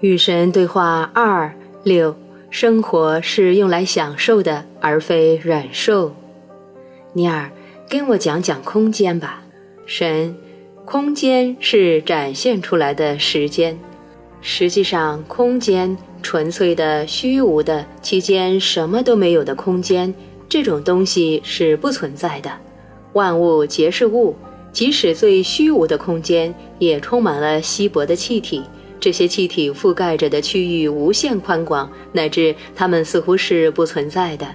与神对话二六，生活是用来享受的，而非忍受。尼尔，跟我讲讲空间吧。神，空间是展现出来的时间。实际上，空间纯粹的、虚无的，其间什么都没有的空间，这种东西是不存在的。万物皆是物，即使最虚无的空间，也充满了稀薄的气体。这些气体覆盖着的区域无限宽广，乃至它们似乎是不存在的。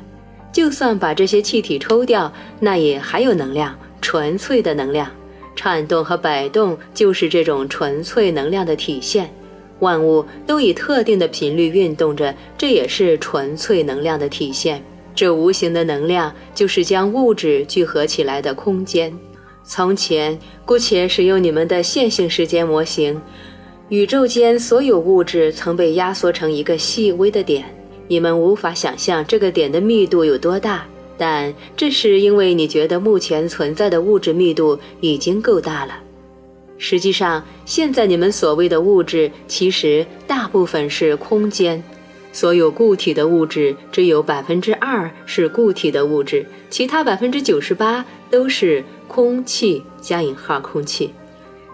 就算把这些气体抽掉，那也还有能量，纯粹的能量。颤动和摆动就是这种纯粹能量的体现。万物都以特定的频率运动着，这也是纯粹能量的体现。这无形的能量就是将物质聚合起来的空间。从前，姑且使用你们的线性时间模型。宇宙间所有物质曾被压缩成一个细微的点，你们无法想象这个点的密度有多大，但这是因为你觉得目前存在的物质密度已经够大了。实际上，现在你们所谓的物质，其实大部分是空间。所有固体的物质只有百分之二是固体的物质，其他百分之九十八都是空气（加引号空气）。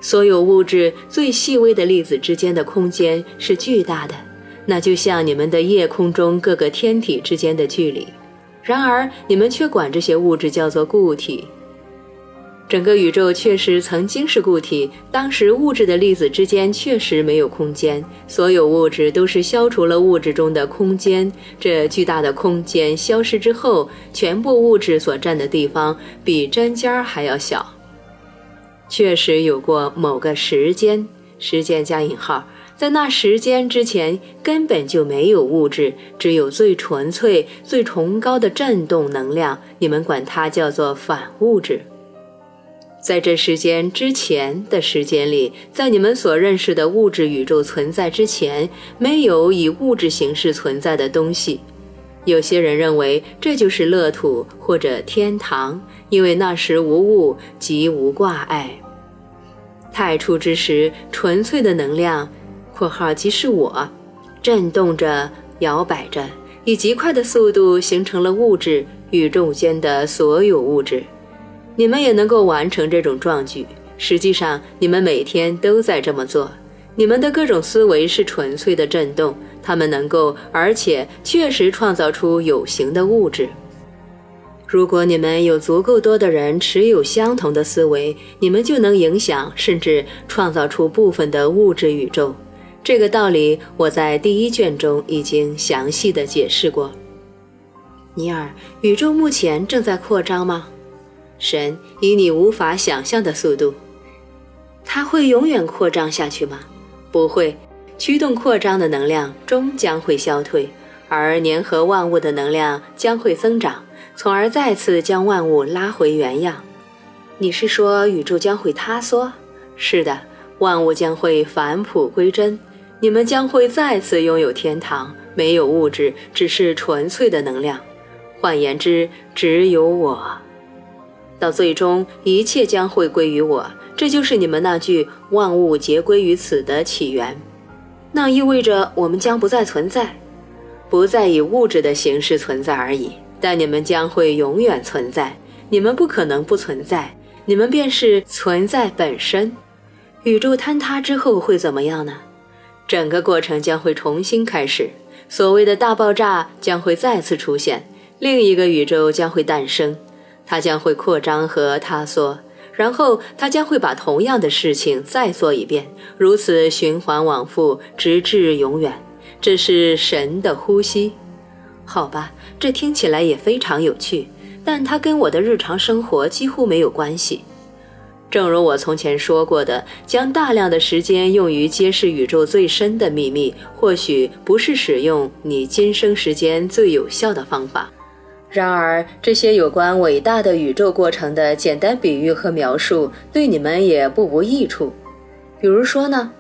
所有物质最细微的粒子之间的空间是巨大的，那就像你们的夜空中各个天体之间的距离。然而，你们却管这些物质叫做固体。整个宇宙确实曾经是固体，当时物质的粒子之间确实没有空间。所有物质都是消除了物质中的空间，这巨大的空间消失之后，全部物质所占的地方比针尖儿还要小。确实有过某个时间，时间加引号，在那时间之前根本就没有物质，只有最纯粹、最崇高的振动能量。你们管它叫做反物质。在这时间之前的时间里，在你们所认识的物质宇宙存在之前，没有以物质形式存在的东西。有些人认为这就是乐土或者天堂，因为那时无物即无挂碍。太初之时，纯粹的能量（括号即是我）震动着、摇摆着，以极快的速度形成了物质，宇宙间的所有物质。你们也能够完成这种壮举。实际上，你们每天都在这么做。你们的各种思维是纯粹的震动。他们能够，而且确实创造出有形的物质。如果你们有足够多的人持有相同的思维，你们就能影响甚至创造出部分的物质宇宙。这个道理我在第一卷中已经详细的解释过。尼尔，宇宙目前正在扩张吗？神，以你无法想象的速度。它会永远扩张下去吗？不会。驱动扩张的能量终将会消退，而粘合万物的能量将会增长，从而再次将万物拉回原样。你是说宇宙将会塌缩？是的，万物将会返璞归真，你们将会再次拥有天堂，没有物质，只是纯粹的能量。换言之，只有我。到最终，一切将会归于我。这就是你们那句“万物皆归于此”的起源。那意味着我们将不再存在，不再以物质的形式存在而已。但你们将会永远存在，你们不可能不存在，你们便是存在本身。宇宙坍塌之后会怎么样呢？整个过程将会重新开始，所谓的大爆炸将会再次出现，另一个宇宙将会诞生，它将会扩张和塌缩。然后它将会把同样的事情再做一遍，如此循环往复，直至永远。这是神的呼吸，好吧？这听起来也非常有趣，但它跟我的日常生活几乎没有关系。正如我从前说过的，将大量的时间用于揭示宇宙最深的秘密，或许不是使用你今生时间最有效的方法。然而，这些有关伟大的宇宙过程的简单比喻和描述，对你们也不无益处。比如说呢？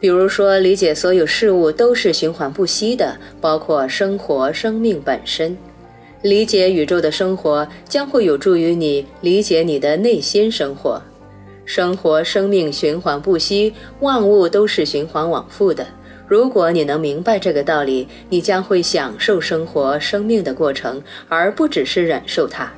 比如说，理解所有事物都是循环不息的，包括生活、生命本身。理解宇宙的生活，将会有助于你理解你的内心生活。生活、生命循环不息，万物都是循环往复的。如果你能明白这个道理，你将会享受生活、生命的过程，而不只是忍受它。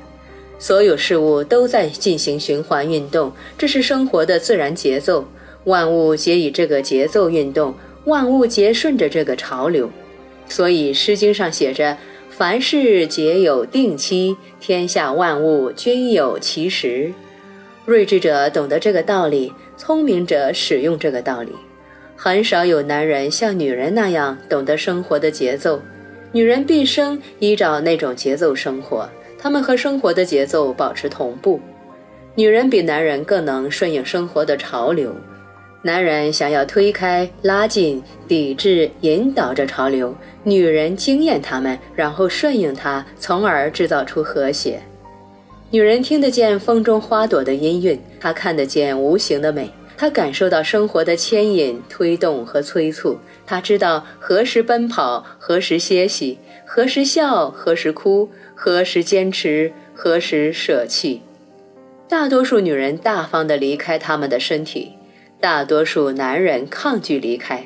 所有事物都在进行循环运动，这是生活的自然节奏。万物皆以这个节奏运动，万物皆顺着这个潮流。所以《诗经》上写着：“凡事皆有定期，天下万物均有其时。”睿智者懂得这个道理，聪明者使用这个道理。很少有男人像女人那样懂得生活的节奏，女人毕生依照那种节奏生活。他们和生活的节奏保持同步，女人比男人更能顺应生活的潮流。男人想要推开、拉近、抵制、引导着潮流，女人惊艳他们，然后顺应他，从而制造出和谐。女人听得见风中花朵的音韵，她看得见无形的美，她感受到生活的牵引、推动和催促，她知道何时奔跑，何时歇息，何时笑，何时哭。何时坚持，何时舍弃？大多数女人大方地离开他们的身体，大多数男人抗拒离开。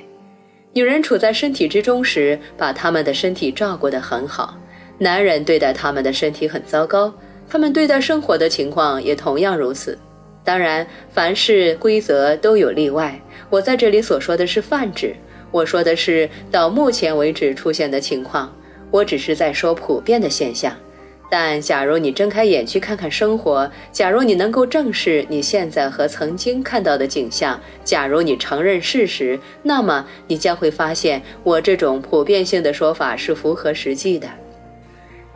女人处在身体之中时，把他们的身体照顾得很好；男人对待他们的身体很糟糕。他们对待生活的情况也同样如此。当然，凡事规则都有例外。我在这里所说的是泛指，我说的是到目前为止出现的情况。我只是在说普遍的现象。但假如你睁开眼去看看生活，假如你能够正视你现在和曾经看到的景象，假如你承认事实，那么你将会发现我这种普遍性的说法是符合实际的。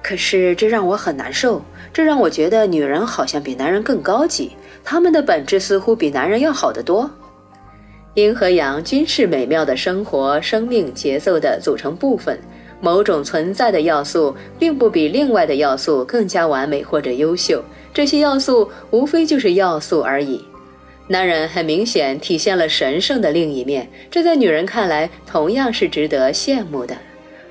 可是这让我很难受，这让我觉得女人好像比男人更高级，她们的本质似乎比男人要好得多。阴和阳均是美妙的生活生命节奏的组成部分。某种存在的要素，并不比另外的要素更加完美或者优秀。这些要素无非就是要素而已。男人很明显体现了神圣的另一面，这在女人看来同样是值得羡慕的。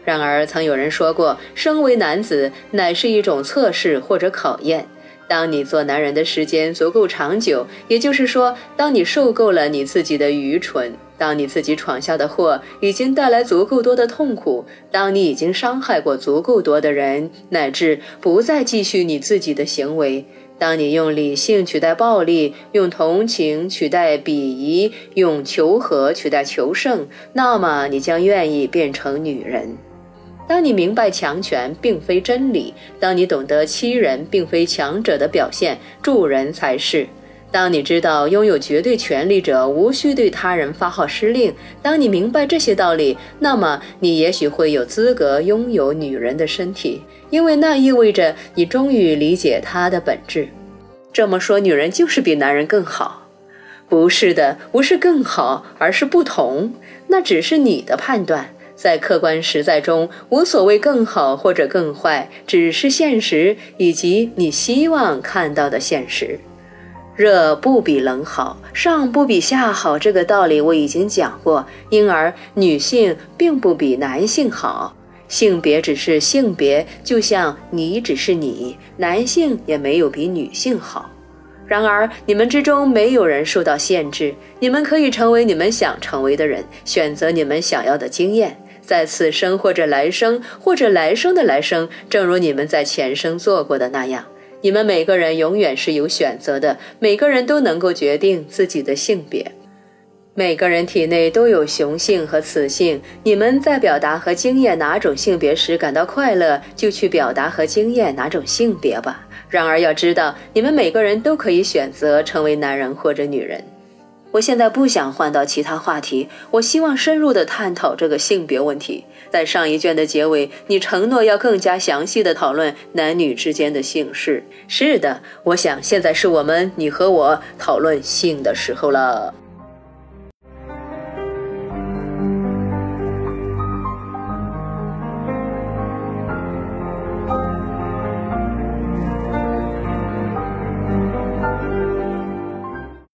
然而，曾有人说过，身为男子乃是一种测试或者考验。当你做男人的时间足够长久，也就是说，当你受够了你自己的愚蠢。当你自己闯下的祸已经带来足够多的痛苦，当你已经伤害过足够多的人，乃至不再继续你自己的行为，当你用理性取代暴力，用同情取代鄙夷，用求和取代求胜，那么你将愿意变成女人。当你明白强权并非真理，当你懂得欺人并非强者的表现，助人才是。当你知道拥有绝对权力者无需对他人发号施令，当你明白这些道理，那么你也许会有资格拥有女人的身体，因为那意味着你终于理解她的本质。这么说，女人就是比男人更好？不是的，不是更好，而是不同。那只是你的判断，在客观实在中无所谓更好或者更坏，只是现实以及你希望看到的现实。热不比冷好，上不比下好，这个道理我已经讲过。因而，女性并不比男性好，性别只是性别，就像你只是你，男性也没有比女性好。然而，你们之中没有人受到限制，你们可以成为你们想成为的人，选择你们想要的经验，在此生或者来生，或者来生的来生，正如你们在前生做过的那样。你们每个人永远是有选择的，每个人都能够决定自己的性别。每个人体内都有雄性和雌性。你们在表达和经验哪种性别时感到快乐，就去表达和经验哪种性别吧。然而要知道，你们每个人都可以选择成为男人或者女人。我现在不想换到其他话题，我希望深入的探讨这个性别问题。在上一卷的结尾，你承诺要更加详细的讨论男女之间的性事。是的，我想现在是我们你和我讨论性的时候了。